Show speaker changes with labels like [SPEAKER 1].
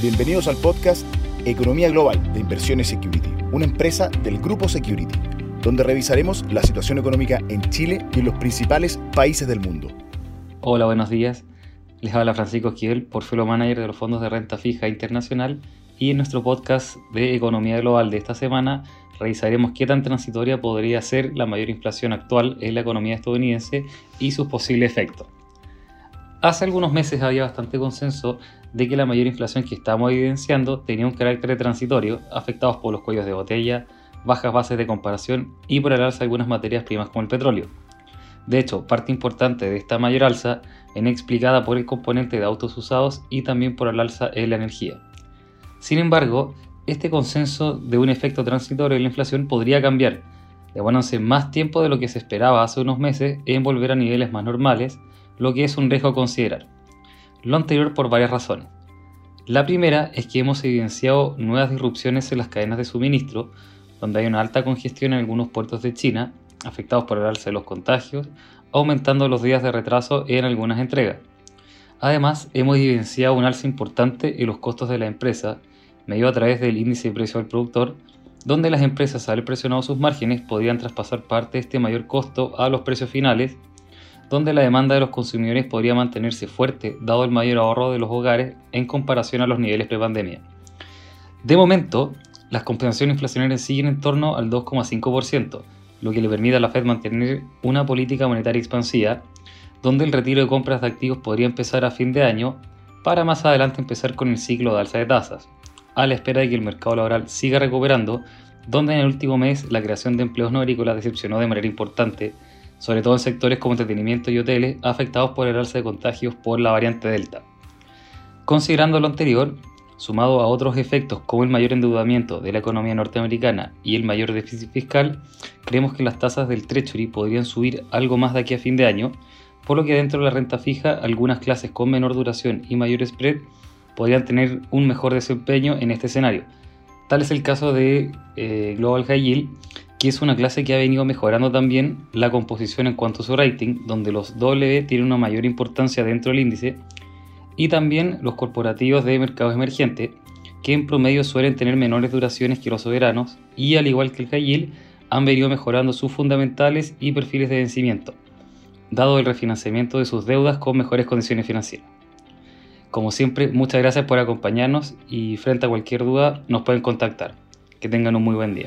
[SPEAKER 1] Bienvenidos al podcast Economía Global de Inversiones Security, una empresa del grupo Security, donde revisaremos la situación económica en Chile y en los principales países del mundo.
[SPEAKER 2] Hola, buenos días. Les habla Francisco Esquivel, portfolio manager de los fondos de renta fija internacional y en nuestro podcast de Economía Global de esta semana revisaremos qué tan transitoria podría ser la mayor inflación actual en la economía estadounidense y sus posibles efectos. Hace algunos meses había bastante consenso de que la mayor inflación que estamos evidenciando tenía un carácter transitorio, afectados por los cuellos de botella, bajas bases de comparación y por el alza de algunas materias primas como el petróleo. De hecho, parte importante de esta mayor alza viene explicada por el componente de autos usados y también por el alza en la energía. Sin embargo, este consenso de un efecto transitorio en la inflación podría cambiar, demorándose más tiempo de lo que se esperaba hace unos meses en volver a niveles más normales, lo que es un riesgo a considerar. Lo anterior por varias razones. La primera es que hemos evidenciado nuevas disrupciones en las cadenas de suministro, donde hay una alta congestión en algunos puertos de China, afectados por el alza de los contagios, aumentando los días de retraso en algunas entregas. Además, hemos evidenciado un alza importante en los costos de la empresa, medio a través del índice de precio del productor, donde las empresas al presionado sus márgenes podían traspasar parte de este mayor costo a los precios finales donde la demanda de los consumidores podría mantenerse fuerte dado el mayor ahorro de los hogares en comparación a los niveles prepandemia. De momento, las compensaciones inflacionarias siguen en torno al 2,5%, lo que le permite a la Fed mantener una política monetaria expansiva, donde el retiro de compras de activos podría empezar a fin de año para más adelante empezar con el ciclo de alza de tasas, a la espera de que el mercado laboral siga recuperando, donde en el último mes la creación de empleos no agrícolas decepcionó de manera importante, sobre todo en sectores como entretenimiento y hoteles afectados por el alza de contagios por la variante Delta. Considerando lo anterior, sumado a otros efectos como el mayor endeudamiento de la economía norteamericana y el mayor déficit fiscal, creemos que las tasas del Treasury podrían subir algo más de aquí a fin de año, por lo que dentro de la renta fija algunas clases con menor duración y mayor spread podrían tener un mejor desempeño en este escenario. Tal es el caso de eh, Global High Yield, que es una clase que ha venido mejorando también la composición en cuanto a su rating, donde los W tienen una mayor importancia dentro del índice, y también los corporativos de mercados emergentes, que en promedio suelen tener menores duraciones que los soberanos, y al igual que el high yield, han venido mejorando sus fundamentales y perfiles de vencimiento, dado el refinanciamiento de sus deudas con mejores condiciones financieras. Como siempre, muchas gracias por acompañarnos y frente a cualquier duda nos pueden contactar. Que tengan un muy buen día.